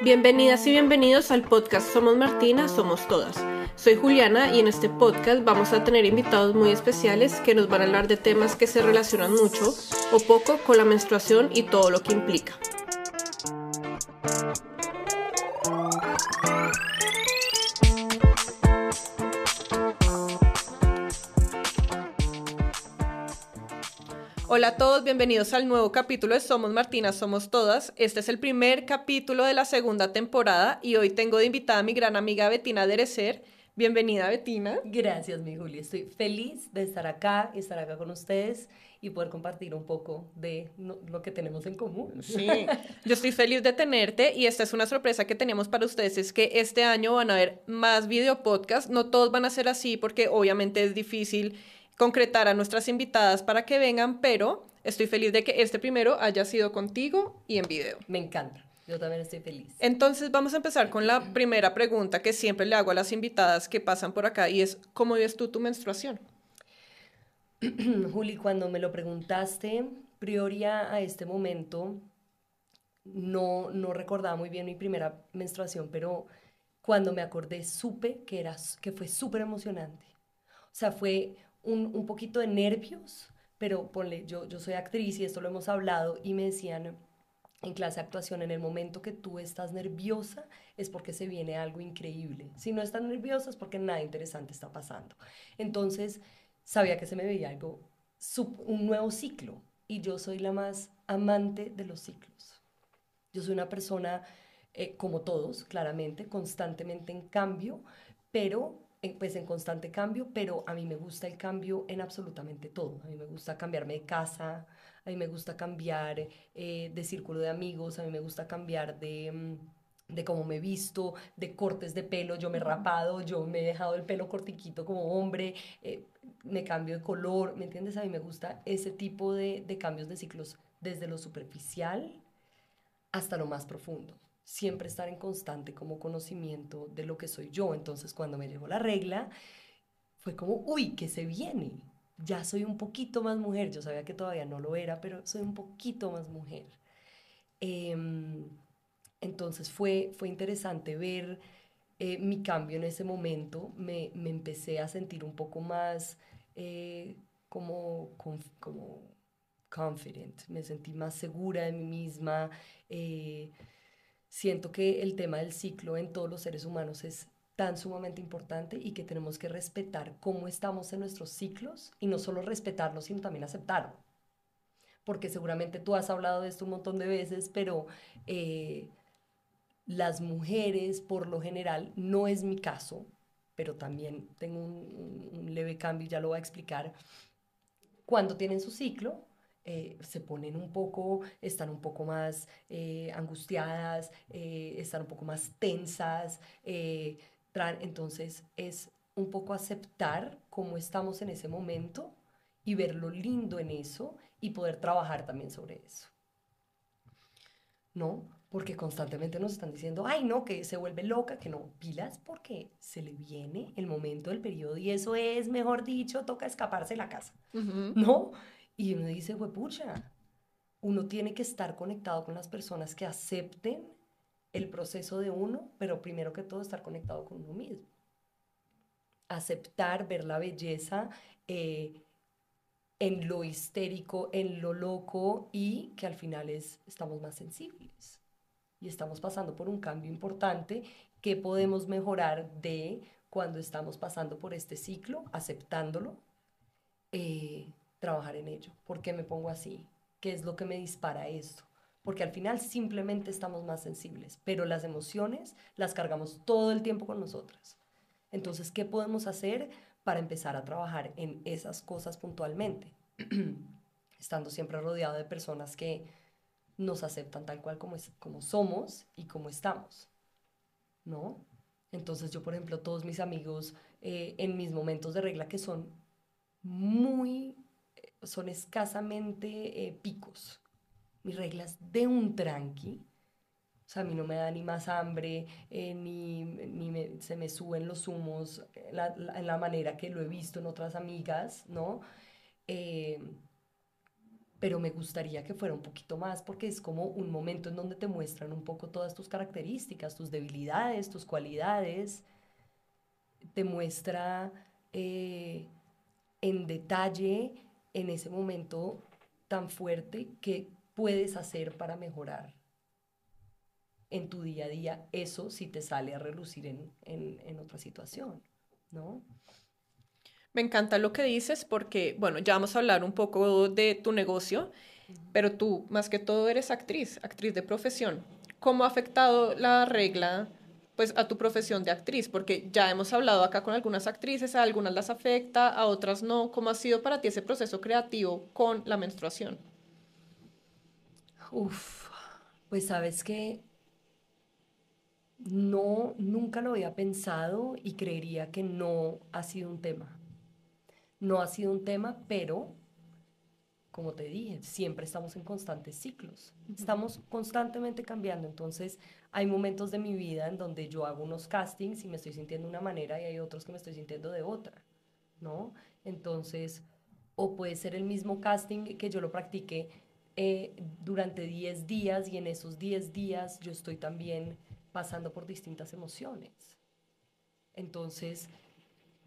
Bienvenidas y bienvenidos al podcast Somos Martina, Somos Todas. Soy Juliana y en este podcast vamos a tener invitados muy especiales que nos van a hablar de temas que se relacionan mucho o poco con la menstruación y todo lo que implica. Hola a todos, bienvenidos al nuevo capítulo de Somos Martina, Somos Todas. Este es el primer capítulo de la segunda temporada y hoy tengo de invitada a mi gran amiga Betina Derecer. Bienvenida, Betina. Gracias, mi Julia. Estoy feliz de estar acá y estar acá con ustedes y poder compartir un poco de lo que tenemos en común. Sí, yo estoy feliz de tenerte y esta es una sorpresa que tenemos para ustedes, es que este año van a haber más video podcast, no todos van a ser así porque obviamente es difícil concretar a nuestras invitadas para que vengan, pero estoy feliz de que este primero haya sido contigo y en video. Me encanta. Yo también estoy feliz. Entonces vamos a empezar con la primera pregunta que siempre le hago a las invitadas que pasan por acá y es, ¿cómo vives tú tu menstruación? Juli, cuando me lo preguntaste, prioria a este momento, no, no recordaba muy bien mi primera menstruación, pero cuando me acordé supe que, era, que fue súper emocionante. O sea, fue un, poquito de nervios, pero ponle, yo, yo soy actriz y esto lo hemos hablado y me decían en clase de actuación, en el momento que tú estás nerviosa es porque se viene algo increíble. Si no estás nerviosa es porque nada interesante está pasando. Entonces, sabía que se me veía algo, un nuevo ciclo. Y yo soy la más amante de los ciclos. Yo soy una persona, eh, como todos, claramente, constantemente en cambio, pero pues en constante cambio, pero a mí me gusta el cambio en absolutamente todo. A mí me gusta cambiarme de casa, a mí me gusta cambiar eh, de círculo de amigos, a mí me gusta cambiar de, mm, de cómo me he visto, de cortes de pelo, yo me he rapado, yo me he dejado el pelo cortiquito como hombre, eh, me cambio de color, ¿me entiendes? A mí me gusta ese tipo de, de cambios de ciclos desde lo superficial hasta lo más profundo siempre estar en constante como conocimiento de lo que soy yo. Entonces cuando me llegó la regla, fue como, uy, que se viene. Ya soy un poquito más mujer. Yo sabía que todavía no lo era, pero soy un poquito más mujer. Em, entonces fue, fue interesante ver eh, mi cambio en ese momento. Me, me, empecé a sentir un poco más eh, como, como confident. Me sentí más segura de mí misma. Siento que el tema del ciclo en todos los seres humanos es tan sumamente importante y que tenemos que respetar cómo estamos en nuestros ciclos y no solo respetarlo, sino también aceptarlo. Porque seguramente tú has hablado de esto un montón de veces, pero eh, las mujeres, por lo general, no es mi caso, pero también tengo un, leve cambio ya lo voy a explicar, cuando tienen su ciclo, eh, se ponen un poco, están un poco más eh, angustiadas, eh, están un poco más tensas. entonces es un poco aceptar cómo estamos en ese momento y ver lo lindo en eso y poder trabajar también sobre eso. ¿No? Porque constantemente nos están diciendo, ay, no, que se vuelve loca, que no, pilas porque se le viene el momento del periodo y eso es, mejor dicho, toca escaparse de la casa, ¿no? Y uno dice, pucha, uno tiene que estar conectado con las personas que acepten el proceso de uno, pero primero que todo estar conectado con uno mismo. Aceptar, ver la belleza eh, en lo histérico, en lo loco y que al final es, estamos más sensibles. Y estamos pasando por un cambio importante que podemos mejorar de cuando estamos pasando por este ciclo, aceptándolo. Eh, trabajar en ello. ¿Por qué me pongo así? ¿Qué es lo que me dispara esto? Porque al final simplemente estamos más sensibles, pero las emociones las cargamos todo el tiempo con nosotras. Entonces, ¿qué podemos hacer para empezar a trabajar en esas cosas puntualmente? Estando siempre rodeado de personas que nos aceptan tal cual como, es, como somos y como estamos. ¿No? Entonces yo, por ejemplo, todos mis amigos eh, en mis momentos de regla que son muy son escasamente eh, picos. Mis reglas de un tranqui. O sea, a mí no me da ni más hambre, eh, ni, ni se me suben los humos en la, manera que lo he visto en otras amigas, ¿no? Eh, pero me gustaría que fuera un poquito más porque es como un momento en donde te muestran un poco todas tus características, tus debilidades, tus cualidades, te muestra eh, en detalle en ese momento tan fuerte que puedes hacer para mejorar en tu día a día, eso si te sale a relucir en, en otra situación, ¿no? Me encanta lo que dices porque, bueno, ya vamos a hablar un poco de tu negocio, pero tú más que todo eres actriz, actriz de profesión. ¿Cómo ha afectado la regla pues a tu profesión de actriz? Porque ya hemos hablado acá con algunas actrices, a algunas las afecta, a otras no. ¿Cómo ha sido para ti ese proceso creativo con la menstruación? Uf, pues sabes que no, nunca lo había pensado y creería que no ha sido un tema no ha sido un tema, pero como te dije, siempre estamos en constantes ciclos. Estamos constantemente cambiando. Entonces, hay momentos de mi vida en donde yo hago unos castings y me estoy sintiendo de una manera y hay otros que me estoy sintiendo de otra, ¿no? Entonces, o puede ser el mismo casting que yo lo practiqué eh, durante 10 días y en esos 10 días yo estoy también pasando por distintas emociones. Entonces,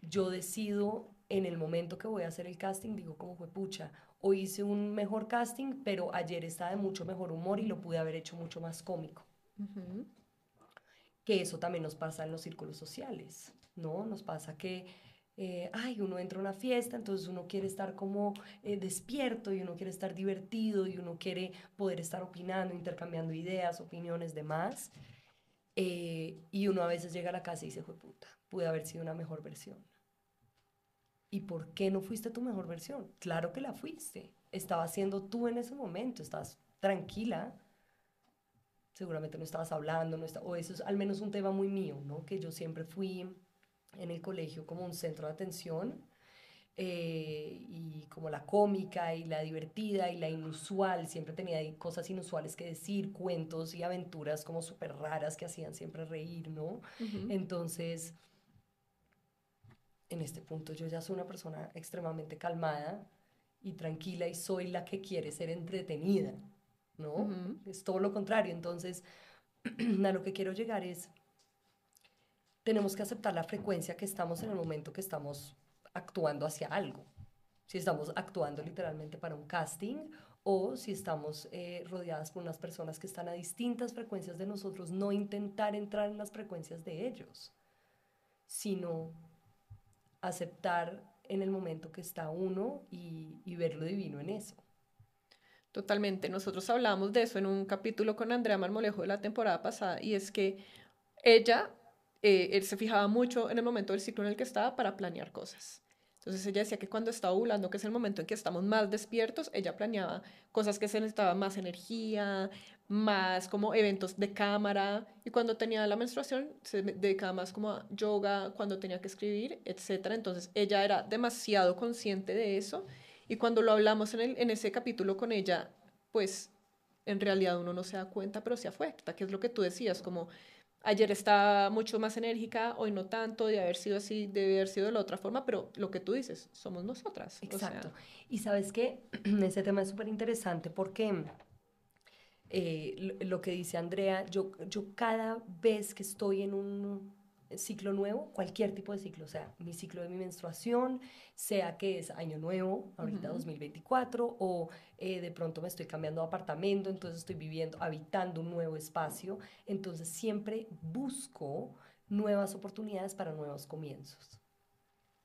yo decido en el momento que voy a hacer el casting, digo como fue pucha, hoy hice un mejor casting, pero ayer estaba de mucho mejor humor y lo pude haber hecho mucho más cómico. Que eso también nos pasa en los círculos sociales, ¿no? Nos pasa que, eh, ay, uno entra a una fiesta, entonces uno quiere estar como eh, despierto y uno quiere estar divertido y uno quiere poder estar opinando, intercambiando ideas, opiniones, demás. Eh, y uno a veces llega a la casa y dice, puta, pude haber sido una mejor versión. ¿Y por qué no fuiste tu mejor versión? Claro que la fuiste. Estabas siendo tú en ese momento, estás tranquila. Seguramente no estabas hablando, no o eso es al menos un tema muy mío, ¿no? Que yo siempre fui en el colegio como un centro de atención eh, y como la cómica y la divertida y la inusual, siempre tenía cosas inusuales que decir, cuentos y aventuras como súper raras que hacían siempre reír, ¿no? Entonces en este punto yo ya soy una persona extremadamente calmada y tranquila y soy la que quiere ser entretenida, ¿no? Es todo lo contrario. Entonces, a lo que quiero llegar es, tenemos que aceptar la frecuencia que estamos en el momento que estamos actuando hacia algo. Si estamos actuando literalmente para un casting o si estamos eh, rodeadas por unas personas que están a distintas frecuencias de nosotros, no intentar entrar en las frecuencias de ellos, sino aceptar en el momento que está uno y, ver lo divino en eso. Totalmente. Nosotros hablamos de eso en un capítulo con Andrea Marmolejo de la temporada pasada y es que ella eh, él se fijaba mucho en el momento del ciclo en el que estaba para planear cosas. Entonces ella decía que cuando estaba ovulando, que es el momento en que estamos más despiertos, ella planeaba cosas que se necesitaba más energía, más como eventos de cámara y cuando tenía la menstruación se dedicaba más como a yoga, cuando tenía que escribir, etc. Entonces ella era demasiado consciente de eso y cuando lo hablamos en, el, en ese capítulo con ella, pues en realidad uno no se da cuenta, pero se afecta, que es lo que tú decías, como ayer estaba mucho más enérgica, hoy no tanto, de haber sido así, debe haber sido de la otra forma, pero lo que tú dices, somos nosotras. Exacto. y sabes que ese tema es súper interesante porque eh, lo, que dice Andrea, yo, yo cada vez que estoy en un ciclo nuevo, cualquier tipo de ciclo, o sea, mi ciclo de mi menstruación, sea que es año nuevo, ahorita 2024, o eh, de pronto me estoy cambiando de apartamento, entonces estoy viviendo, habitando un nuevo espacio, entonces siempre busco nuevas oportunidades para nuevos comienzos.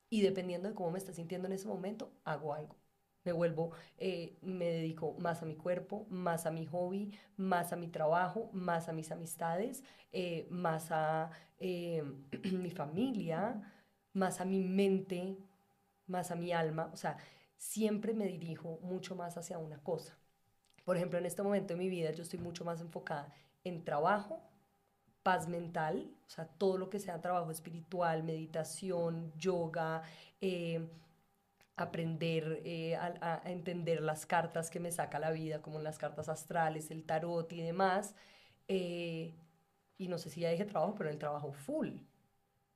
Y dependiendo de cómo me esté sintiendo en ese momento, hago algo me vuelvo, eh, me dedico más a mi cuerpo, más a mi hobby, más a mi trabajo, más a mis amistades, eh, más a eh, mi familia, más a mi mente, más a mi alma. O sea, siempre me dirijo mucho más hacia una cosa. Por ejemplo, en este momento de mi vida yo estoy mucho más enfocada en trabajo, paz mental, o sea, todo lo que sea trabajo espiritual, meditación, yoga, aprender eh, a, entender las cartas que me saca la vida, como las cartas astrales, el tarot y demás. Eh, y no sé si ya dije trabajo, pero el trabajo full.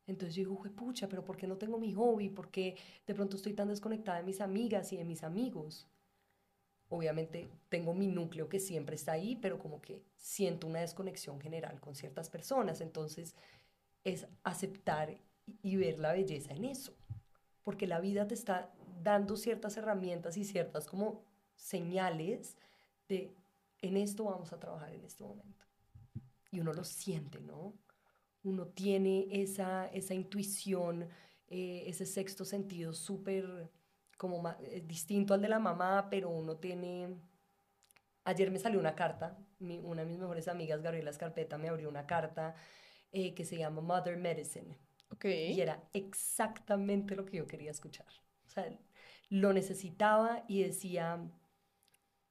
Entonces yo digo, pucha, pero ¿por qué no tengo mi hobby? ¿Por qué de pronto estoy tan desconectada de mis amigas y de mis amigos? obviamente tengo mi núcleo que siempre está ahí, pero como que siento una desconexión general con ciertas personas. Entonces es aceptar y ver la belleza en eso, porque la vida te está dando ciertas herramientas y ciertas como señales de en esto vamos a trabajar en este momento. Y uno lo siente, ¿no? Uno tiene esa, esa intuición, eh, ese sexto sentido súper como eh, distinto al de la mamá, pero uno tiene... Ayer me salió una carta, una de mis mejores amigas, Gabriela Escarpeta, me abrió una carta eh, que se llama Mother Medicine. Okay. Y era exactamente lo que yo quería escuchar. O sea, lo necesitaba y decía,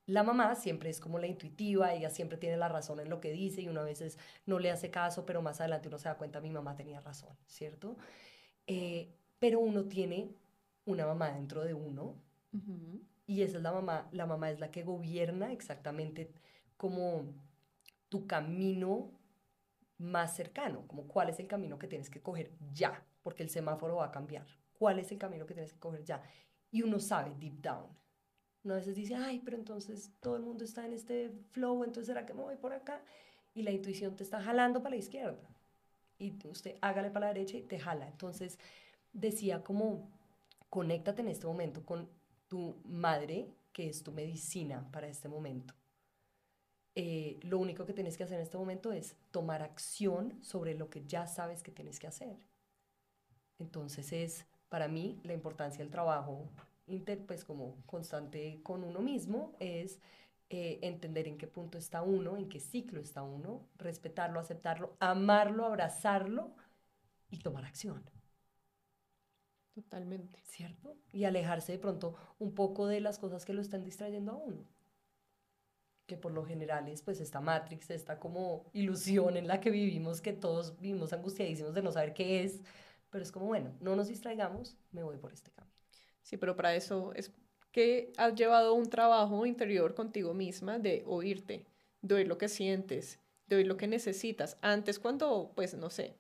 la mamá siempre es como la intuitiva, ella siempre tiene la razón en lo que dice y uno a veces no le hace caso, pero más adelante uno se da cuenta, mi mamá tenía razón, ¿cierto? Eh, pero uno tiene una mamá dentro de uno. Y esa es la mamá, la mamá es la que gobierna exactamente como tu camino más cercano, como cuál es el camino que tienes que coger ya, porque el semáforo va a cambiar. ¿Cuál es el camino que tienes que coger ya? Y uno sabe deep down. Uno a veces dice, ay, pero entonces todo el mundo está en este flow, entonces será que me voy por acá. Y la intuición te está jalando para la izquierda. Y usted hágale para la derecha y te jala. Entonces decía como, conéctate en este momento con tu madre, que es tu medicina para este momento. Eh, lo único que tienes que hacer en este momento es tomar acción sobre lo que ya sabes que tienes que hacer. Entonces es, para mí, la importancia del trabajo inter, pues como constante con uno mismo es eh, entender en qué punto está uno, en qué ciclo está uno, respetarlo, aceptarlo, amarlo, abrazarlo y tomar acción. Totalmente. ¿Cierto? Y alejarse de pronto un poco de las cosas que lo están distrayendo a uno. Que por lo general es pues esta Matrix, esta como ilusión en la que vivimos, que todos vivimos angustiadísimos de no saber qué es. Pero es como, bueno, no nos distraigamos, me voy por este camino. Sí, pero para eso es que has llevado un trabajo interior contigo misma de oírte, de oír lo que sientes, de oír lo que necesitas. Antes cuando, pues, no sé,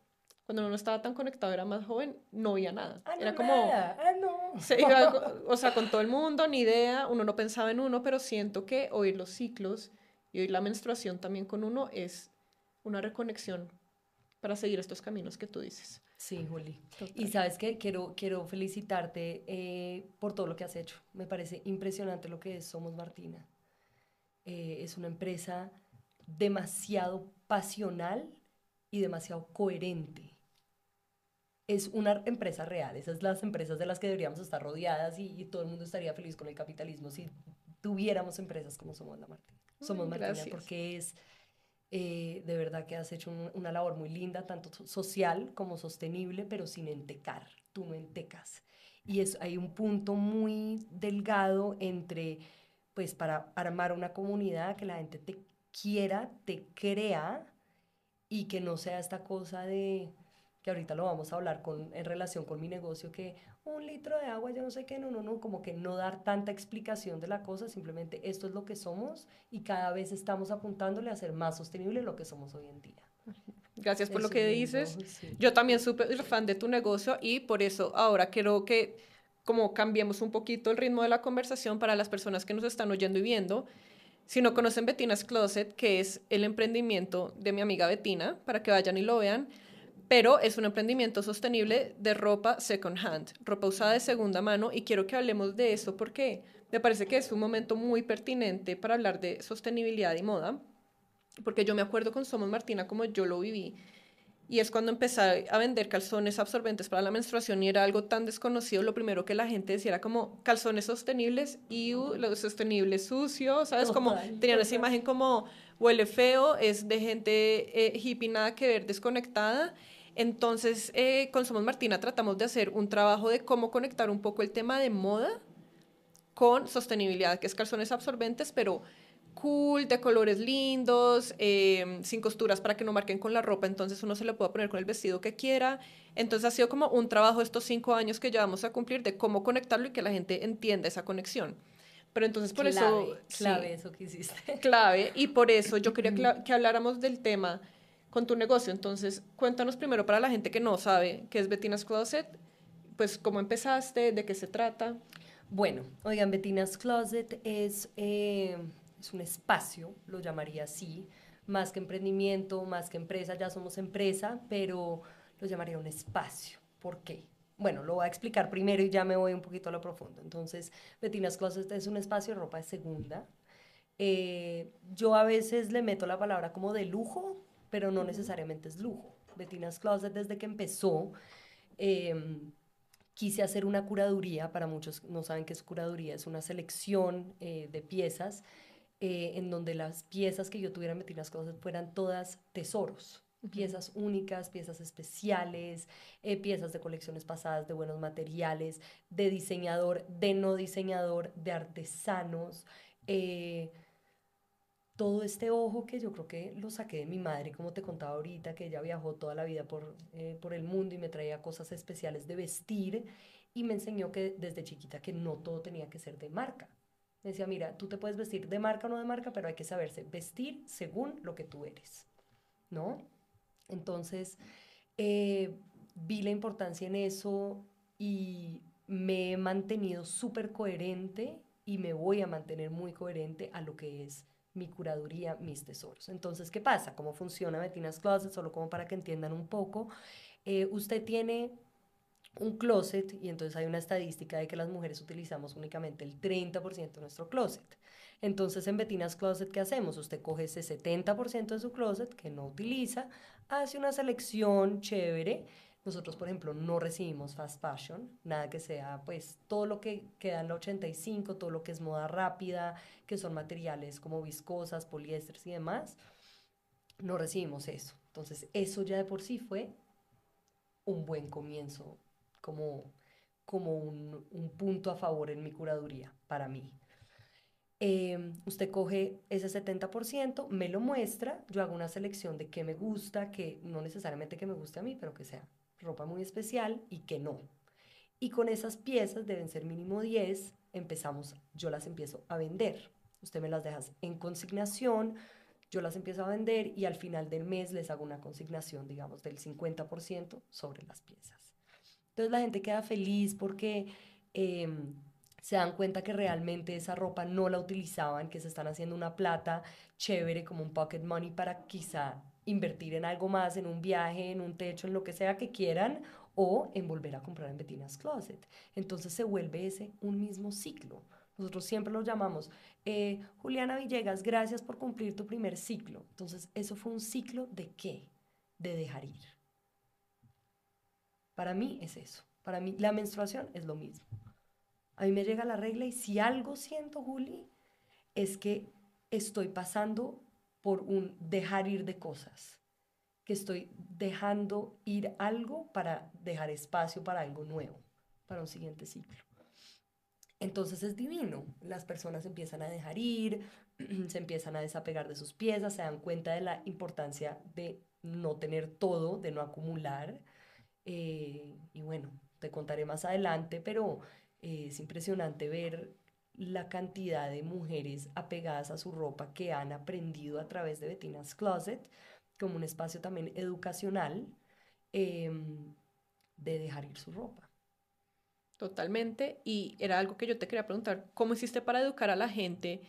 cuando uno no estaba tan conectado, era más joven, no oía nada. Ah, era como... Ah, no. Se iba, o sea, con todo el mundo, ni idea, uno no pensaba en uno, pero siento que oír los ciclos y oír la menstruación también con uno es una reconexión para seguir estos caminos que tú dices. Sí, Juli. Y sabes que quiero, quiero felicitarte eh, por todo lo que has hecho. Me parece impresionante lo que es Somos Martina. Eh, es una empresa demasiado pasional y demasiado coherente es una empresa real. Esas son las empresas de las que deberíamos estar rodeadas y, todo el mundo estaría feliz con el capitalismo si tuviéramos empresas como Somos la Martín. Somos Martina porque es eh, de verdad que has hecho una labor muy linda, tanto social como sostenible, pero sin entecar. Tú no entecas. Y es, hay un punto muy delgado entre, pues, para armar una comunidad, que la gente te quiera, te crea y que no sea esta cosa de que ahorita lo vamos a hablar con, en relación con mi negocio, que un litro de agua, yo no sé qué, no, no, no, como que no dar tanta explicación de la cosa, simplemente esto es lo que somos y cada vez estamos apuntándole a ser más sostenible lo que somos hoy en día. Gracias por lo que dices. Yo también súper fan de tu negocio y por eso ahora quiero que como cambiemos un poquito el ritmo de la conversación para las personas que nos están oyendo y viendo. Si no conocen Bettina's Closet, que es el emprendimiento de mi amiga Bettina, para que vayan y lo vean, pero es un emprendimiento sostenible de ropa second hand, ropa usada de segunda mano, y quiero que hablemos de eso porque me parece que es un momento muy pertinente para hablar de sostenibilidad y moda, porque yo me acuerdo con Somos Martina como yo lo viví, y es cuando empecé a vender calzones absorbentes para la menstruación y era algo tan desconocido, lo primero que la gente decía era como calzones sostenibles y los sostenibles sucios, ¿sabes? Como tenían esa imagen como huele feo, es de gente eh, hippie, nada que ver, desconectada. Entonces, eh, con Somos Martina tratamos de hacer un trabajo de cómo conectar un poco el tema de moda con sostenibilidad, que es calzones absorbentes, pero cool, de colores lindos, eh, sin costuras para que no marquen con la ropa, entonces uno se lo puede poner con el vestido que quiera. Entonces ha sido como un trabajo estos cinco años que ya vamos a cumplir de cómo conectarlo y que la gente entienda esa conexión. Pero entonces por eso... Clave eso que hiciste. Clave, y por eso yo quería que, que habláramos del tema con tu negocio. Entonces, cuéntanos primero para la gente que no sabe qué es Bettina's Closet, pues cómo empezaste, de qué se trata. Bueno, oigan, Bettina's Closet es, eh, es un espacio, lo llamaría así, más que emprendimiento, más que empresa, ya somos empresa, pero lo llamaría un espacio. ¿Por qué? Bueno, lo voy a explicar primero y ya me voy un poquito a lo profundo. Entonces, Bettina's Closet es un espacio de ropa de segunda. Eh, yo a veces le meto la palabra como de lujo, pero no necesariamente es lujo. Bettina's Closet desde que empezó, em, quise hacer una curaduría, para muchos no saben qué es curaduría, es una selección eh, de piezas eh, en donde las piezas que yo tuviera en Bettina's Closet fueran todas tesoros piezas únicas, piezas especiales, eh, piezas de colecciones pasadas de buenos materiales, de diseñador, de no diseñador, de artesanos. Eh, todo este ojo que yo creo que lo saqué de mi madre, como te contaba ahorita, que ella viajó toda la vida por, eh, por el mundo y me traía cosas especiales de vestir y me enseñó que desde chiquita que no todo tenía que ser de marca. Me decía, mira, tú te puedes vestir de marca o no de marca, pero hay que saberse vestir según lo que tú eres, ¿no? Entonces, eh, vi la importancia en eso y me he mantenido súper coherente y me voy a mantener muy coherente a lo que es mi curaduría, mis tesoros. Entonces, ¿qué pasa? ¿Cómo funciona Bettina's Closet? Solo como para que entiendan un poco. Eh, usted tiene un closet y entonces hay una estadística de que las mujeres utilizamos únicamente el 30% de nuestro closet. Entonces en Bettina's Closet, ¿qué hacemos? Usted coge ese 70% de su closet que no utiliza, hace una selección chévere. Nosotros, por ejemplo, no recibimos fast fashion, nada que sea, pues todo lo que queda en la 85, todo lo que es moda rápida, que son materiales como viscosas, poliésteres y demás, no recibimos eso. Entonces, eso ya de por sí fue un buen comienzo, como, como un, un punto a favor en mi curaduría para mí. Em, usted coge ese 70%, me lo muestra, yo hago una selección de qué me gusta, que no necesariamente que me guste a mí, pero que sea ropa muy especial y que no. Y con esas piezas, deben ser mínimo 10, empezamos, yo las empiezo a vender. Usted me las deja en consignación, yo las empiezo a vender y al final del mes les hago una consignación, digamos, del 50% sobre las piezas. Entonces la gente queda feliz porque... Em, se dan cuenta que realmente esa ropa no la utilizaban, que se están haciendo una plata chévere como un pocket money para quizá invertir en algo más, en un viaje, en un techo, en lo que sea que quieran, o en volver a comprar en Bettina's Closet. Entonces se vuelve ese un mismo ciclo. Nosotros siempre lo llamamos, eh, Juliana Villegas, gracias por cumplir tu primer ciclo. Entonces, eso fue un ciclo de qué? De dejar ir. Para mí es eso. Para mí la menstruación es lo mismo. A mí me llega la regla y si algo siento, Juli, es que estoy pasando por un dejar ir de cosas, que estoy dejando ir algo para dejar espacio para algo nuevo, para un siguiente ciclo. Entonces es divino, las personas empiezan a dejar ir, se empiezan a desapegar de sus piezas, se dan cuenta de la importancia de no tener todo, de no acumular. Eh, y bueno, te contaré más adelante, pero es impresionante ver la cantidad de mujeres apegadas a su ropa que han aprendido a través de Bettina's Closet, como un espacio también educacional em, de dejar ir su ropa. Totalmente. Y era algo que yo te quería preguntar, ¿cómo hiciste para educar a la gente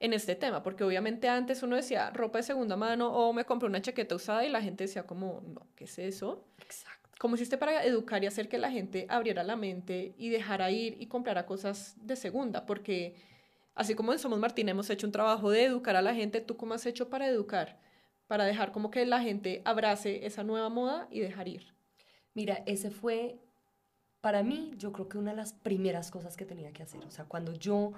en este tema? Porque obviamente antes uno decía ropa de segunda mano o me compré una chaqueta usada y la gente decía como, no, ¿qué es eso? Exacto. ¿Cómo hiciste para educar y hacer que la gente abriera la mente y dejara ir y comprara cosas de segunda? Porque así como en Somos Martín hemos hecho un trabajo de educar a la gente, ¿tú cómo has hecho para educar? Para dejar como que la gente abrace esa nueva moda y dejar ir. Mira, ese fue, para mí, yo creo que una de las primeras cosas que tenía que hacer. O sea, cuando yo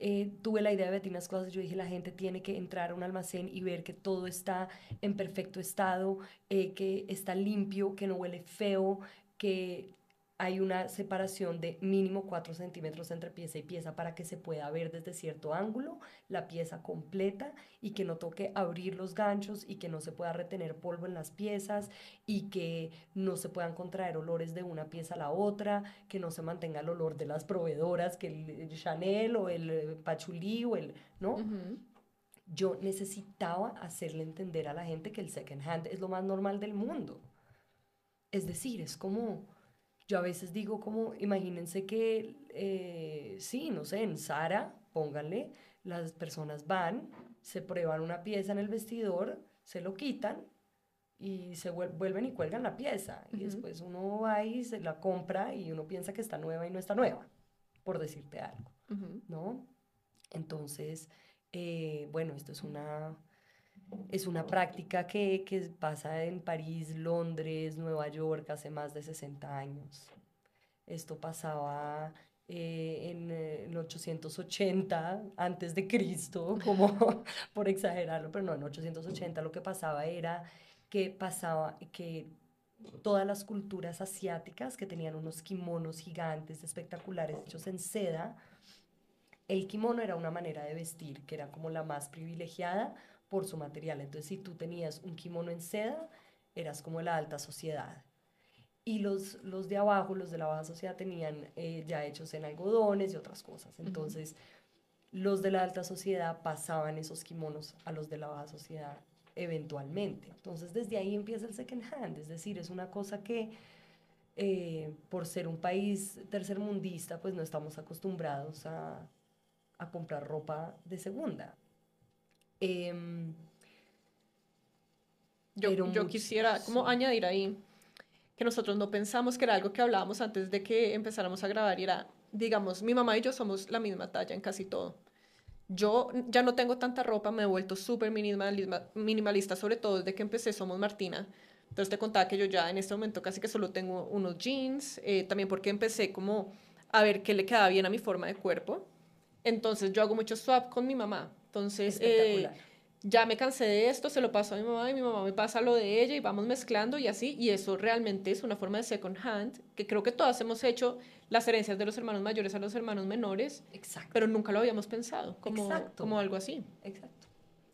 eh, tuve la idea de Bettinas Cosas, yo dije, la gente tiene que entrar a un almacén y ver que todo está en perfecto estado, eh, que está limpio, que no huele feo, que hay una separación de mínimo 4 centímetros entre pieza y pieza para que se pueda ver desde cierto ángulo la pieza completa y que no toque abrir los ganchos y que no se pueda retener polvo en las piezas y que no se puedan contraer olores de una pieza a la otra, que no se mantenga el olor de las proveedoras, que el Chanel o el Pachulí o el, ¿no? Yo necesitaba hacerle entender a la gente que el second hand es lo más normal del mundo. Es decir, es como Yo a veces digo como, imagínense que, eh, sí, no sé, en Sara, pónganle, las personas van, se prueban una pieza en el vestidor, se lo quitan y se vuelven y cuelgan la pieza. Y después uno va y se la compra y uno piensa que está nueva y no está nueva, por decirte algo, ¿no? Entonces, eh, bueno, esto es una, es una práctica que, que, pasa en París, Londres, Nueva York hace más de 60 años. Esto pasaba eh, en el 880 antes de Cristo, como por exagerarlo, pero no, en 880 lo que pasaba era que pasaba que todas las culturas asiáticas que tenían unos kimonos gigantes, espectaculares, hechos en seda, el kimono era una manera de vestir que era como la más privilegiada por su material. Entonces, si tú tenías un kimono en seda, eras como la alta sociedad. Y los, los de abajo, los de la baja sociedad, tenían eh, ya hechos en algodones y otras cosas. Entonces, los de la alta sociedad pasaban esos kimonos a los de la baja sociedad eventualmente. Entonces, desde ahí empieza el second hand. Es decir, es una cosa que, eh, por ser un país tercermundista, pues no estamos acostumbrados a, a comprar ropa de segunda. Em, yo, yo quisiera como añadir ahí que nosotros no pensamos que era algo que hablábamos antes de que empezáramos a grabar y era, digamos, mi mamá y yo somos la misma talla en casi todo. Yo ya no tengo tanta ropa, me he vuelto súper minimalista, sobre todo desde que empecé Somos Martina. Entonces te contaba que yo ya en este momento casi que solo tengo unos jeans, eh, también porque empecé como a ver qué le quedaba bien a mi forma de cuerpo. Entonces yo hago mucho swap con mi mamá. Entonces, eh, ya me cansé de esto, se lo paso a mi mamá y mi mamá me pasa lo de ella y vamos mezclando y así. Y eso realmente es una forma de second hand, que creo que todas hemos hecho las herencias de los hermanos mayores a los hermanos menores. Exacto. Pero nunca lo habíamos pensado como, como algo así. Exacto.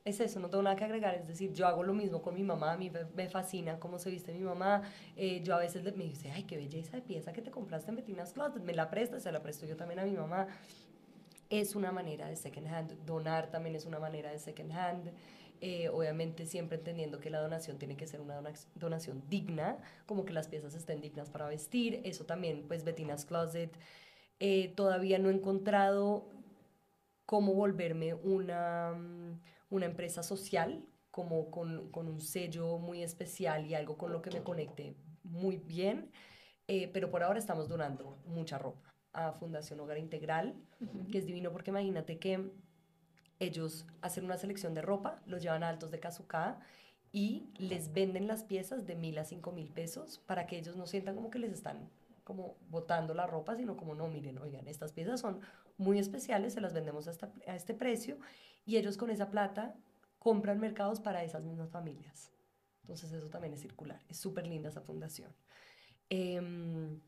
Es eso, no tengo nada que agregar. Es decir, yo hago lo mismo con mi mamá, a mí me fascina cómo se viste mi mamá. Eh, yo a veces me dice, ay, qué belleza de pieza que te compraste en Betina's Closet, me la prestas, se la presto yo también a mi mamá es una manera de second hand. Donar también es una manera de second hand. Eh, obviamente siempre entendiendo que la donación tiene que ser una donación digna, como que las piezas estén dignas para vestir. Eso también, pues Bettina's Closet. Eh, todavía no he encontrado cómo volverme una, mm, una empresa social, como con, con, un sello muy especial y algo con lo que me conecte muy bien, eh, pero por ahora estamos donando mucha ropa a Fundación Hogar Integral, que es divino porque imagínate que ellos hacen una selección de ropa, los llevan a altos de Kazuka y les venden las piezas de mil a cinco mil pesos para que ellos no sientan como que les están como botando la ropa, sino como no, miren, oigan, estas piezas son muy especiales, se las vendemos a, a este precio y ellos con esa plata compran mercados para esas mismas familias. Entonces eso también es circular, es súper linda esa fundación. Em,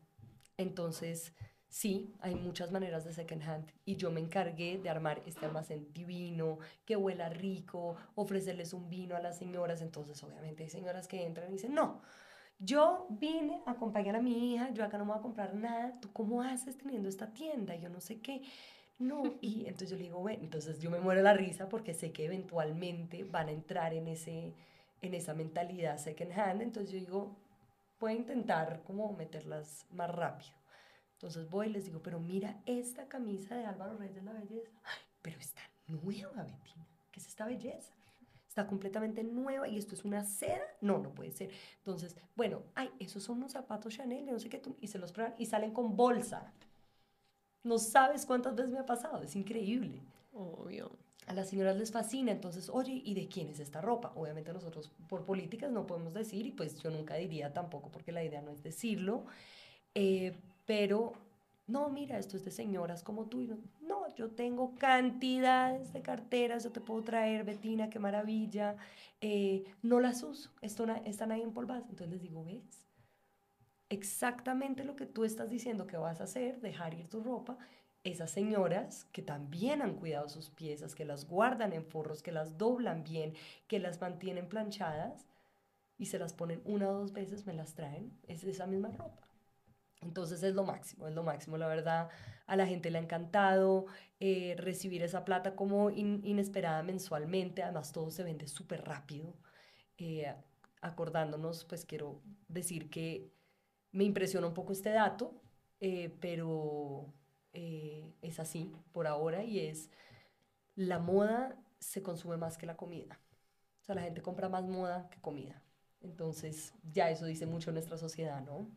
entonces, Sí, hay muchas maneras de second hand y yo me encargué de armar este almacén divino, que huela rico, ofrecerles un vino a las señoras. Entonces, obviamente, hay señoras que entran y dicen, no, yo vine a acompañar a mi hija, yo acá no me voy a comprar nada, ¿tú cómo haces teniendo esta tienda? Yo no sé qué. No, y entonces yo le digo, bueno, entonces yo me muero la risa porque sé que eventualmente van a entrar en, ese, en esa mentalidad second hand, entonces yo digo, voy a intentar como meterlas más rápido. Entonces voy y les digo, pero mira esta camisa de Álvaro Reyes de la Belleza. pero está nueva, Bettina. ¿Qué es esta belleza? Está completamente nueva y esto es una seda. No, no puede ser. Entonces, bueno, ay, esos son unos zapatos Chanel, no sé qué, y se los prueban y salen con bolsa. No sabes cuántas veces me ha pasado, es increíble. Obvio. A las señoras les fascina, entonces, oye, ¿y de quién es esta ropa? Obviamente nosotros por políticas no podemos decir y pues yo nunca diría tampoco porque la idea no es decirlo. Eh, pero no, mira, esto es de señoras como tú. no, yo tengo cantidades de carteras, yo te puedo traer, Betina, qué maravilla. Eh, no las uso, esto están ahí empolvadas. Entonces les digo, ¿ves? Exactamente lo que tú estás diciendo que vas a hacer, dejar ir tu ropa, esas señoras que también han cuidado sus piezas, que las guardan en forros, que las doblan bien, que las mantienen planchadas y se las ponen una o dos veces, me las traen, es esa misma ropa. Entonces es lo máximo, es lo máximo, la verdad. A la gente le ha encantado eh, recibir esa plata como inesperada mensualmente, además todo se vende súper rápido. Eh, acordándonos, pues quiero decir que Me impresiona un poco este dato, eh, pero eh, es así por ahora y es la moda se consume más que la comida. O sea, la gente compra más moda que comida. Entonces, ya eso dice mucho nuestra sociedad, ¿no?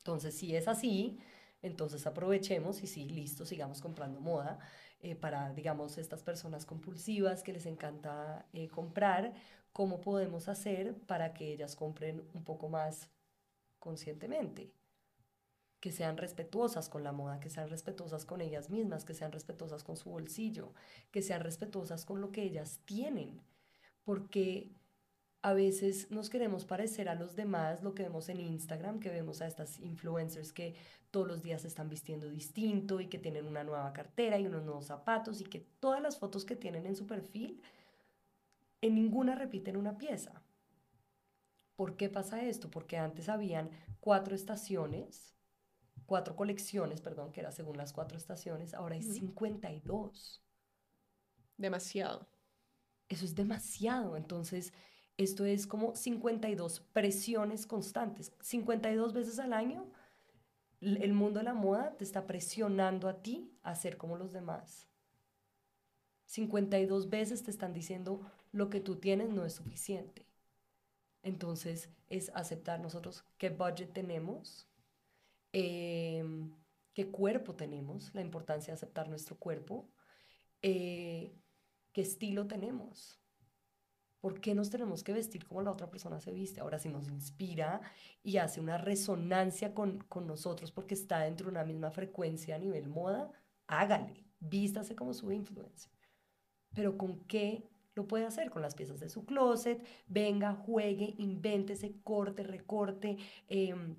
Entonces, si es así, entonces aprovechemos y sí, listo, sigamos comprando moda eh, para, digamos, estas personas compulsivas que les encanta eh, comprar, ¿cómo podemos hacer para que ellas compren un poco más conscientemente? que sean respetuosas con la moda, que sean respetuosas con ellas mismas, que sean respetuosas con su bolsillo, que sean respetuosas con lo que ellas tienen, porque a veces nos queremos parecer a los demás, lo que vemos en Instagram, que vemos a estas influencers que todos los días se están vistiendo distinto y que tienen una nueva cartera y unos nuevos zapatos y que todas las fotos que tienen en su perfil, en ninguna repiten una pieza. ¿Por qué pasa esto? Porque antes habían cuatro estaciones, cuatro colecciones, perdón, que era según las cuatro estaciones, ahora hay 52. Demasiado. Eso es demasiado. Entonces, esto es como 52 presiones constantes. 52 veces al año el mundo de la moda te está presionando a ti a ser como los demás. 52 veces te están diciendo lo que tú tienes no es suficiente. Entonces es aceptar nosotros qué budget tenemos, em, qué cuerpo tenemos, la importancia de aceptar nuestro cuerpo, eh, qué estilo tenemos. ¿Por qué nos tenemos que vestir como la otra persona se viste? Ahora, si nos inspira y hace una resonancia con, nosotros porque está dentro de una misma frecuencia a nivel moda, hágale, vístase como su influencer. Pero ¿con qué lo puede hacer? Con las piezas de su closet, venga, juegue, invéntese, corte, recorte, em,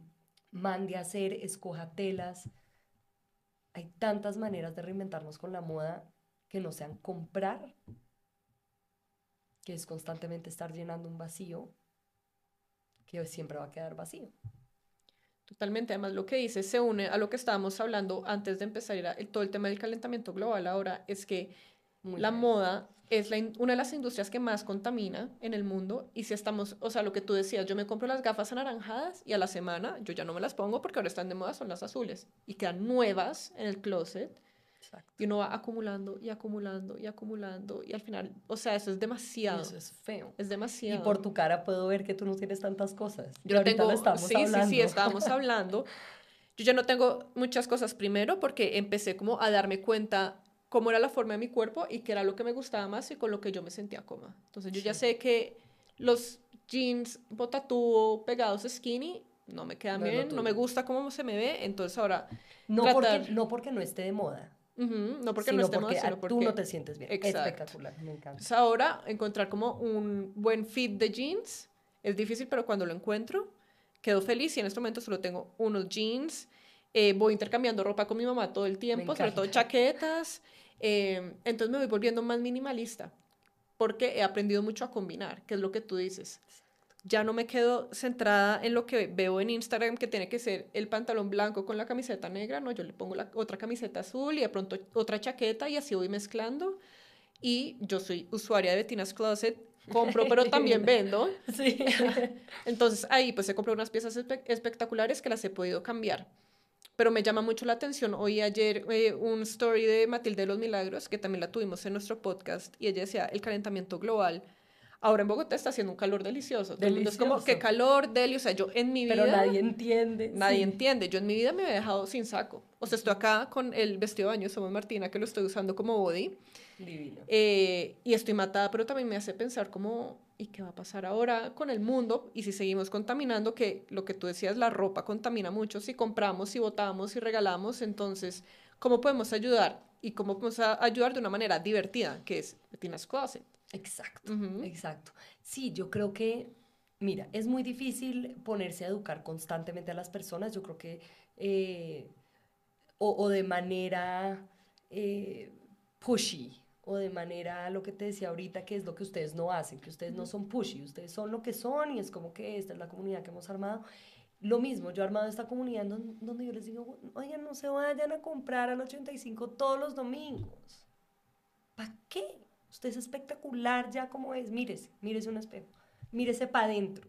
mande a hacer, escoja telas. Hay tantas maneras de reinventarnos con la moda que no sean comprar que es constantemente estar llenando un vacío que siempre va a quedar vacío. Totalmente, además lo que dice se une a lo que estábamos hablando antes de empezar el, todo el tema del calentamiento global ahora, es que la moda es la, una de las industrias que más contamina en el mundo y si estamos, o sea, lo que tú decías, yo me compro las gafas anaranjadas y a la semana yo ya no me las pongo porque ahora están de moda, son las azules y quedan nuevas en el closet y uno va acumulando y acumulando y acumulando y al final, o sea, eso es demasiado. Eso es feo. Es demasiado. Y por tu cara puedo ver que tú no tienes tantas cosas. Yo tengo, sí, sí, sí, estábamos hablando. Yo ya no tengo muchas cosas primero porque empecé como a darme cuenta cómo era la forma de mi cuerpo y qué era lo que me gustaba más y con lo que yo me sentía cómoda. Entonces yo ya sé que los jeans botatúo pegados skinny no me quedan bien, no me gusta cómo se me ve, entonces ahora no porque no porque no esté de moda, no porque no estemos, porque, porque tú no te sientes bien. Espectacular, me encanta. ahora encontrar como un buen fit de jeans es difícil, pero cuando lo encuentro, quedo feliz y en este momento solo tengo unos jeans. Eh, voy intercambiando ropa con mi mamá todo el tiempo, sobre todo chaquetas. Eh, entonces me voy volviendo más minimalista porque he aprendido mucho a combinar, que es lo que tú dices ya no me quedo centrada en lo que veo en Instagram, que tiene que ser el pantalón blanco con la camiseta negra, no, yo le pongo la otra camiseta azul y de pronto otra chaqueta y así voy mezclando. Y yo soy usuaria de Bettina's Closet, compro, pero también vendo. Sí. Entonces ahí pues he comprado unas piezas espectaculares que las he podido cambiar. Pero me llama mucho la atención. Oí ayer eh, un story de Matilde de los Milagros, que también la tuvimos en nuestro podcast, y ella decía, el calentamiento global Ahora en Bogotá está haciendo un calor delicioso. delicioso. es como, qué calor, Deli. O sea, yo en mi vida... Pero nadie entiende. Nadie entiende. Yo en mi vida me he dejado sin saco. O sea, estoy acá con el vestido de baño Somos Martina, que lo estoy usando como body. Divino. Eh, y estoy matada, pero también me hace pensar como, ¿y qué va a pasar ahora con el mundo? Y si seguimos contaminando, que lo que tú decías, la ropa contamina mucho. Si compramos, si votamos, si regalamos, entonces, ¿cómo podemos ayudar? Y cómo podemos ayudar de una manera divertida, que es Betina's Closet. Exacto, exacto. Sí, yo creo que, mira, es muy difícil ponerse a educar constantemente a las personas, yo creo que, eh, o, de manera eh, pushy, o de manera, lo que te decía ahorita, que es lo que ustedes no hacen, que ustedes no son pushy, ustedes son lo que son y es como que esta es la comunidad que hemos armado. Lo mismo, yo he armado esta comunidad donde, yo les digo, oigan, no se vayan a comprar al 85 todos los domingos. ¿Para qué? Usted es espectacular ya como es. Mírese, mírese un espejo. Mírese para adentro.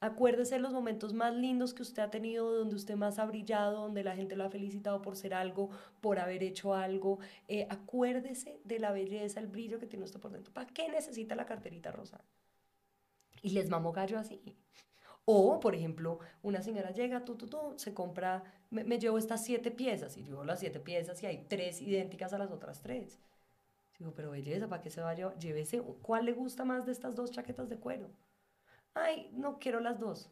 Acuérdese de los momentos más lindos que usted ha tenido, donde usted más ha brillado, donde la gente lo ha felicitado por ser algo, por haber hecho algo. Eh, acuérdese de la belleza, el brillo que tiene usted por dentro. ¿Para qué necesita la carterita rosa? Y les mamo gallo así. O, por ejemplo, una señora llega, tú, tú, tú, se compra, me, llevo estas siete piezas y llevo las siete piezas y hay tres idénticas a las otras tres. Digo, pero belleza, ¿para qué se va a llevar? Llévese, ¿cuál le gusta más de estas dos chaquetas de cuero? Ay, no quiero las dos.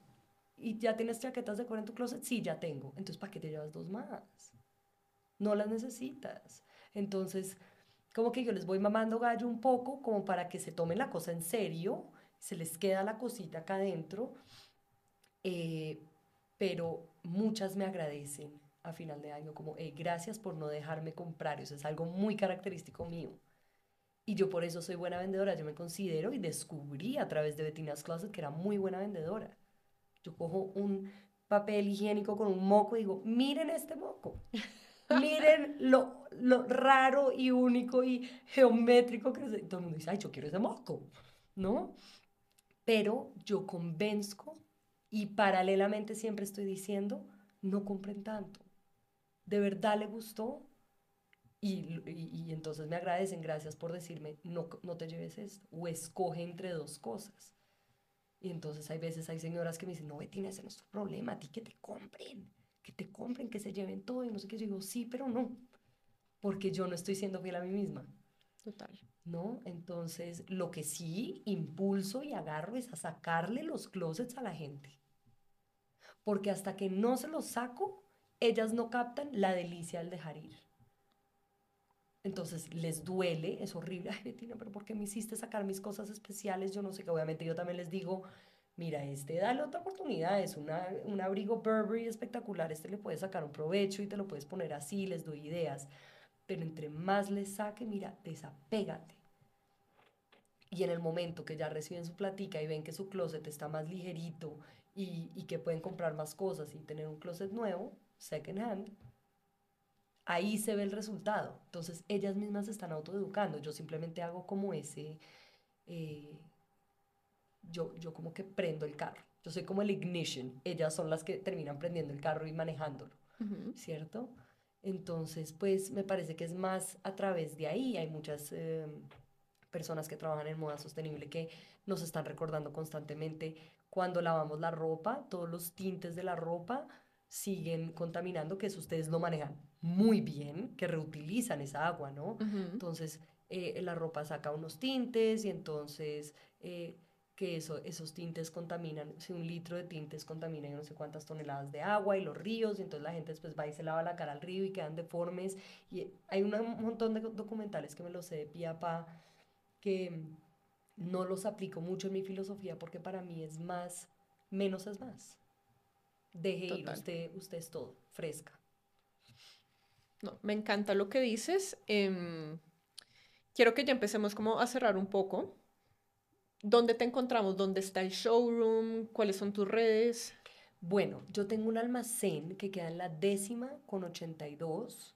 ¿Y ya tienes chaquetas de cuero en tu closet? Sí, ya tengo. Entonces, ¿para qué te llevas dos más? No las necesitas. Entonces, como que yo les voy mamando gallo un poco, como para que se tomen la cosa en serio, se les queda la cosita acá adentro, eh, pero muchas me agradecen a final de año, como, gracias por no dejarme comprar, eso es algo muy característico mío. Y yo por eso soy buena vendedora, yo me considero y descubrí a través de Bettina's Closet que era muy buena vendedora. Yo cojo un papel higiénico con un moco y digo, miren este moco, miren lo, lo raro y único y geométrico que es. todo el mundo dice, ay, yo quiero ese moco, ¿no? Pero yo convenzco y paralelamente siempre estoy diciendo, no compren tanto. ¿De verdad le gustó? Y, entonces me agradecen, gracias por decirme, no, no te lleves esto, o escoge entre dos cosas. Y entonces hay veces hay señoras que me dicen, no, Betina, ese no es tu problema, a ti que te compren, que te compren, que se lleven todo, y no sé qué, yo digo, sí, pero no, porque yo no estoy siendo fiel a mí misma. Total. ¿No? Entonces, lo que sí impulso y agarro es a sacarle los closets a la gente. Porque hasta que no se los saco, ellas no captan la delicia del dejar ir. Entonces les duele, es horrible, ay Betina, pero ¿por qué me hiciste sacar mis cosas especiales? Yo no sé, que obviamente yo también les digo, mira, este dale otra oportunidad, es una, un abrigo Burberry espectacular, este le puedes sacar un provecho y te lo puedes poner así, les doy ideas, pero entre más les saque, mira, desapégate. Y en el momento que ya reciben su platica y ven que su closet está más ligerito y, y que pueden comprar más cosas y tener un closet nuevo, second hand, ahí se ve el resultado. Entonces ellas mismas se están autoeducando. Yo simplemente hago como ese, eh, yo, yo como que prendo el carro. Yo soy como el ignition. Ellas son las que terminan prendiendo el carro y manejándolo, ¿cierto? Entonces, pues me parece que es más a través de ahí. Hay muchas eh, personas que trabajan en moda sostenible que nos están recordando constantemente cuando lavamos la ropa, todos los tintes de la ropa siguen contaminando, que eso ustedes lo manejan muy bien, que reutilizan esa agua, ¿no? Entonces, eh, la ropa saca unos tintes y entonces eh, que eso, esos tintes contaminan, si un litro de tintes contamina no sé cuántas toneladas de agua y los ríos, y entonces la gente después va y se lava la cara al río y quedan deformes. Y hay un montón de documentales que me los sé de pie pa que no los aplico mucho en mi filosofía porque para mí es más, menos es más. Deje ir, usted, usted es todo, fresca. No, me encanta lo que dices. Em, quiero que ya empecemos como a cerrar un poco. ¿Dónde te encontramos? ¿Dónde está el showroom? ¿Cuáles son tus redes? Bueno, yo tengo un almacén que queda en la décima con 82.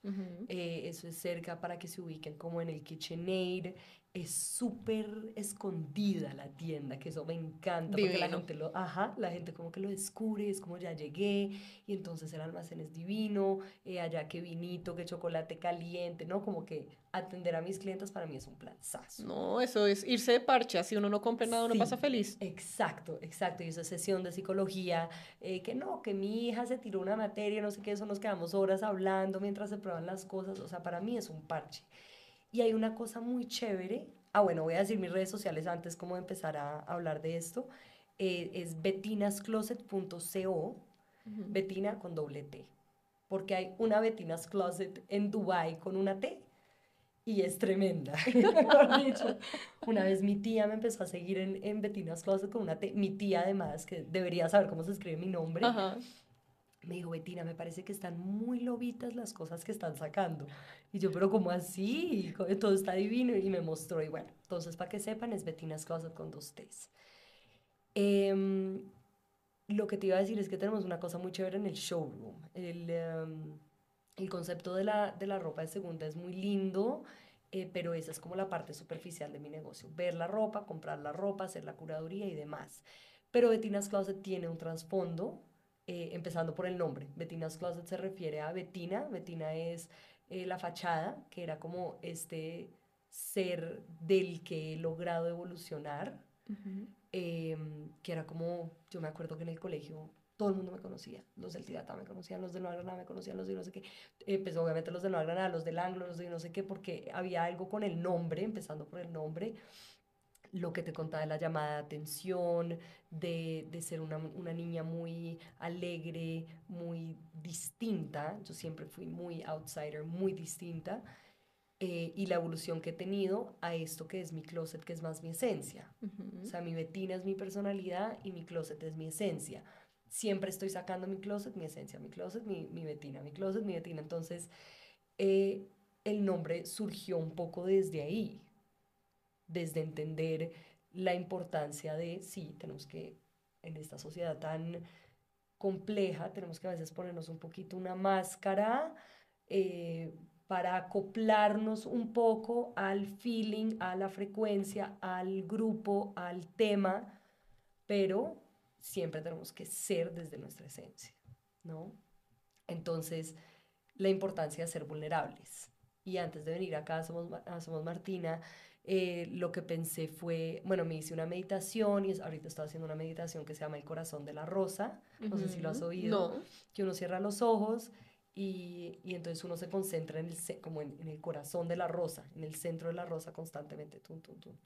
Eh, eso es cerca para que se ubiquen como en el KitchenAid es súper escondida la tienda, que eso me encanta, porque la gente lo, ajá, la gente como que lo descubre, es como ya llegué, y entonces el almacén es divino, eh, allá que vinito, que chocolate caliente, ¿no? Como que atender a mis clientes para mí es un planzazo. No, eso es irse de parche, si uno no compra nada, uno pasa feliz. Exacto, exacto, y esa sesión de psicología, eh, que no, que mi hija se tiró una materia, no sé qué, eso nos quedamos horas hablando mientras se prueban las cosas, o sea, para mí es un parche. Y hay una cosa muy chévere. Ah, bueno, voy a decir mis redes sociales antes como de empezar a hablar de esto. Eh, es betinascloset.co, Betina con doble T. Porque hay una Betina's Closet en Dubai con una T y es tremenda. una vez mi tía me empezó a seguir en, en Betina's Closet con una T. Mi tía además, que debería saber cómo se escribe mi nombre. Ajá me dijo, Betina, me parece que están muy lobitas las cosas que están sacando. Y yo, pero ¿cómo así? Todo está divino. Y me mostró. Y bueno, entonces para que sepan, es Betina's Closet con dos T's. Em, lo que te iba a decir es que tenemos una cosa muy chévere en el showroom. El, em, el concepto de la, de la ropa de segunda es muy lindo. Eh, pero esa es como la parte superficial de mi negocio, ver la ropa, comprar la ropa, hacer la curaduría y demás Pero Bettina's Closet tiene un trasfondo, eh, empezando por el nombre. Bettina's Closet se refiere a Bettina. Bettina es eh, la fachada, que era como este ser del que he logrado evolucionar, em, que era como, yo me acuerdo que en el colegio todo el mundo me conocía, los del Tirata me conocían, los del Nueva Granada me conocían, los de no sé qué, eh, pues obviamente los del Nueva Granada, los del Anglo, los de no sé qué, porque había algo con el nombre, empezando por el nombre, lo que te contaba de la llamada de atención, de, de ser una, una, niña muy alegre, muy distinta, yo siempre fui muy outsider, muy distinta, eh, y la evolución que he tenido a esto que es mi closet, que es más mi esencia. O sea, mi Betina es mi personalidad y mi closet es mi esencia. Siempre estoy sacando mi closet, mi esencia, mi closet, mi, mi Betina, mi closet, mi Betina. Entonces, eh, el nombre surgió un poco desde ahí, desde entender la importancia de, sí, tenemos que, en esta sociedad tan compleja, tenemos que a veces ponernos un poquito una máscara. Eh, para acoplarnos un poco al feeling, a la frecuencia, al grupo, al tema, pero siempre tenemos que ser desde nuestra esencia, ¿no? Entonces, la importancia de ser vulnerables. Y antes de venir acá Somos, Somos Martina, eh, lo que pensé fue, bueno, me hice una meditación y ahorita estoy haciendo una meditación que se llama El corazón de la rosa, no sé si lo has oído, no. que uno cierra los ojos y, y, entonces uno se concentra en el, como en, el corazón de la rosa, en el centro de la rosa constantemente. Tum, tum, tum.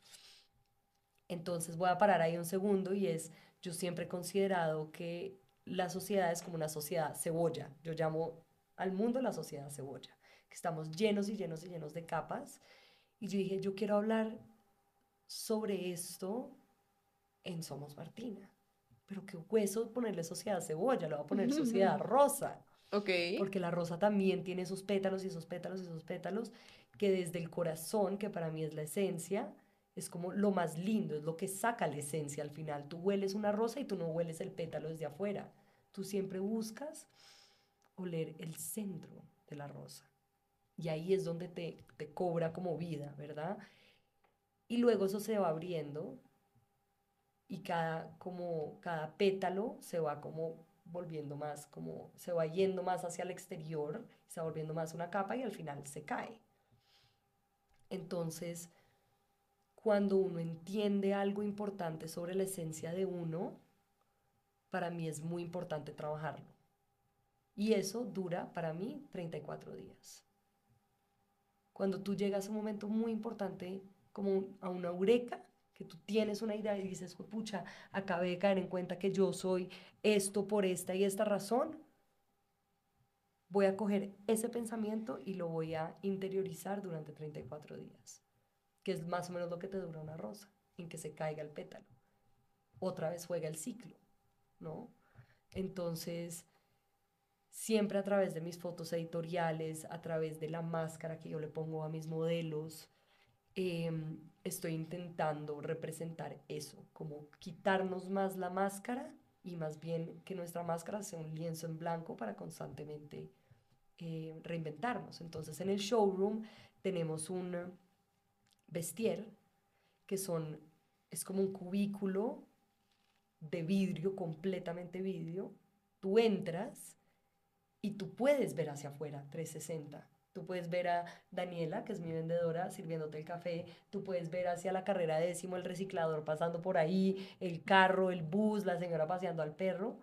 Entonces voy a parar ahí un segundo y es, yo siempre he considerado que la sociedad es como una sociedad cebolla. Yo llamo al mundo la sociedad cebolla, que estamos llenos y llenos y llenos de capas. Y yo dije, yo quiero hablar sobre esto en Somos Martina. Pero qué hueso ponerle sociedad cebolla, le voy a poner sociedad rosa. Porque la rosa también tiene esos pétalos y esos pétalos y esos pétalos que desde el corazón, que para mí es la esencia, es como lo más lindo, es lo que saca la esencia al final. Tú hueles una rosa y tú no hueles el pétalo desde afuera. Tú siempre buscas oler el centro de la rosa. Y ahí es donde te, te cobra como vida, ¿verdad? Y luego eso se va abriendo y cada, como, cada pétalo se va como volviendo más como, se va yendo más hacia el exterior, se va volviendo más una capa y al final se cae. Entonces, cuando uno entiende algo importante sobre la esencia de uno, para mí es muy importante trabajarlo. Y eso dura para mí 34 días. Cuando tú llegas a un momento muy importante, como a una eureka, que tú tienes una idea y dices, pucha, acabé de caer en cuenta que yo soy esto por esta y esta razón, voy a coger ese pensamiento y lo voy a interiorizar durante 34 días, que es más o menos lo que te dura una rosa, en que se caiga el pétalo. Otra vez juega el ciclo, ¿no? Entonces, siempre a través de mis fotos editoriales, a través de la máscara que yo le pongo a mis modelos, Em, estoy intentando representar eso, como quitarnos más la máscara y más bien que nuestra máscara sea un lienzo en blanco para constantemente eh, reinventarnos. Entonces en el showroom tenemos un vestier que son, es como un cubículo de vidrio, completamente vidrio. Tú entras y tú puedes ver hacia afuera, 360 Tú puedes ver a Daniela, que es mi vendedora, sirviéndote el café. Tú puedes ver hacia la carrera décimo el reciclador pasando por ahí, el carro, el bus, la señora paseando al perro,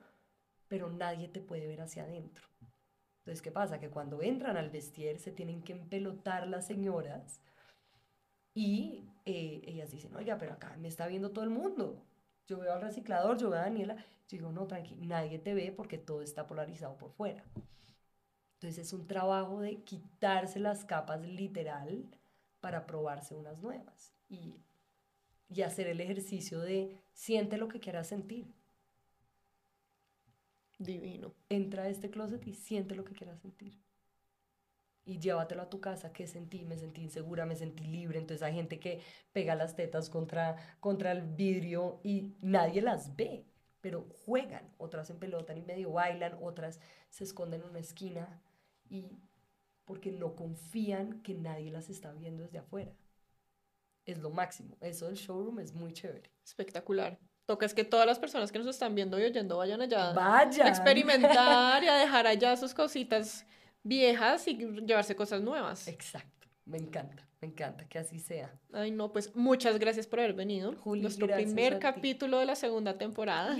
pero nadie te puede ver hacia adentro. Entonces, ¿qué pasa? Que cuando entran al vestir se tienen que empelotar las señoras y eh, ellas dicen, oiga, pero acá me está viendo todo el mundo. Yo veo al reciclador, yo veo a Daniela. Yo digo, no, tranqui, nadie te ve porque todo está polarizado por fuera. Entonces es un trabajo de quitarse las capas literal para probarse unas nuevas y, y hacer el ejercicio de siente lo que quieras sentir. Divino. Entra a este closet y siente lo que quieras sentir. Y llévatelo a tu casa. ¿Qué sentí? Me sentí insegura, me sentí libre. Entonces hay gente que pega las tetas contra, contra el vidrio y nadie las ve, pero juegan. Otras en pelota y medio bailan, otras se esconden en una esquina y porque no confían que nadie las está viendo desde afuera. Es lo máximo. Eso del showroom es muy chévere. Espectacular. Toca es que todas las personas que nos están viendo y oyendo vayan allá a experimentar y a dejar allá sus cositas viejas y llevarse cosas nuevas. Exacto. Me encanta, me encanta que así sea. Ay, no, pues muchas gracias por haber venido. Juli, Nuestro primer capítulo de la segunda temporada.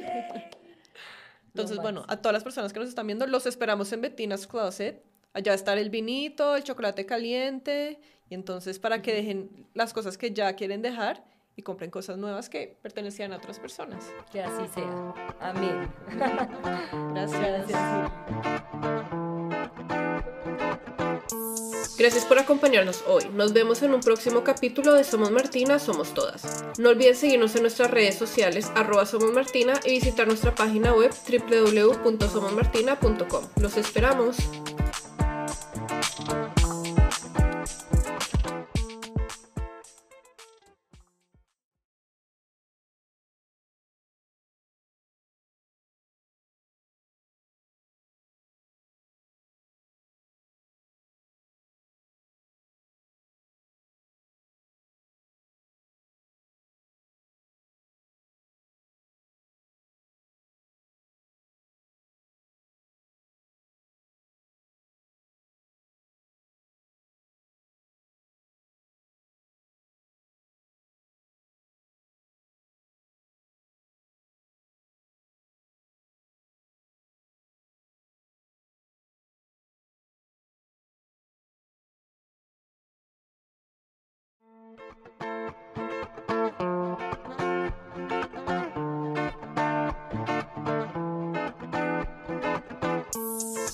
Entonces, bueno, a todas las personas que nos están viendo, los esperamos en Bettina's Closet. Allá está el vinito, el chocolate caliente. Y entonces, para que dejen las cosas que ya quieren dejar y compren cosas nuevas que pertenecían a otras personas. Que así sea. Amén. Gracias. Gracias. Gracias por acompañarnos hoy. Nos vemos en un próximo capítulo de Somos Martina, Somos Todas. No olviden seguirnos en nuestras redes sociales, arroba Martina, y visitar nuestra página web www.somosmartina.com. Los esperamos.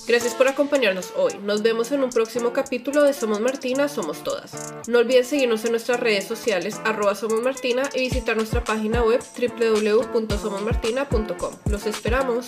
Gracias por acompañarnos hoy. Nos vemos en un próximo capítulo de Somos Martina, Somos Todas. No olviden seguirnos en nuestras redes sociales, arroba Somos Martina, y visitar nuestra página web www.somosmartina.com. Los esperamos.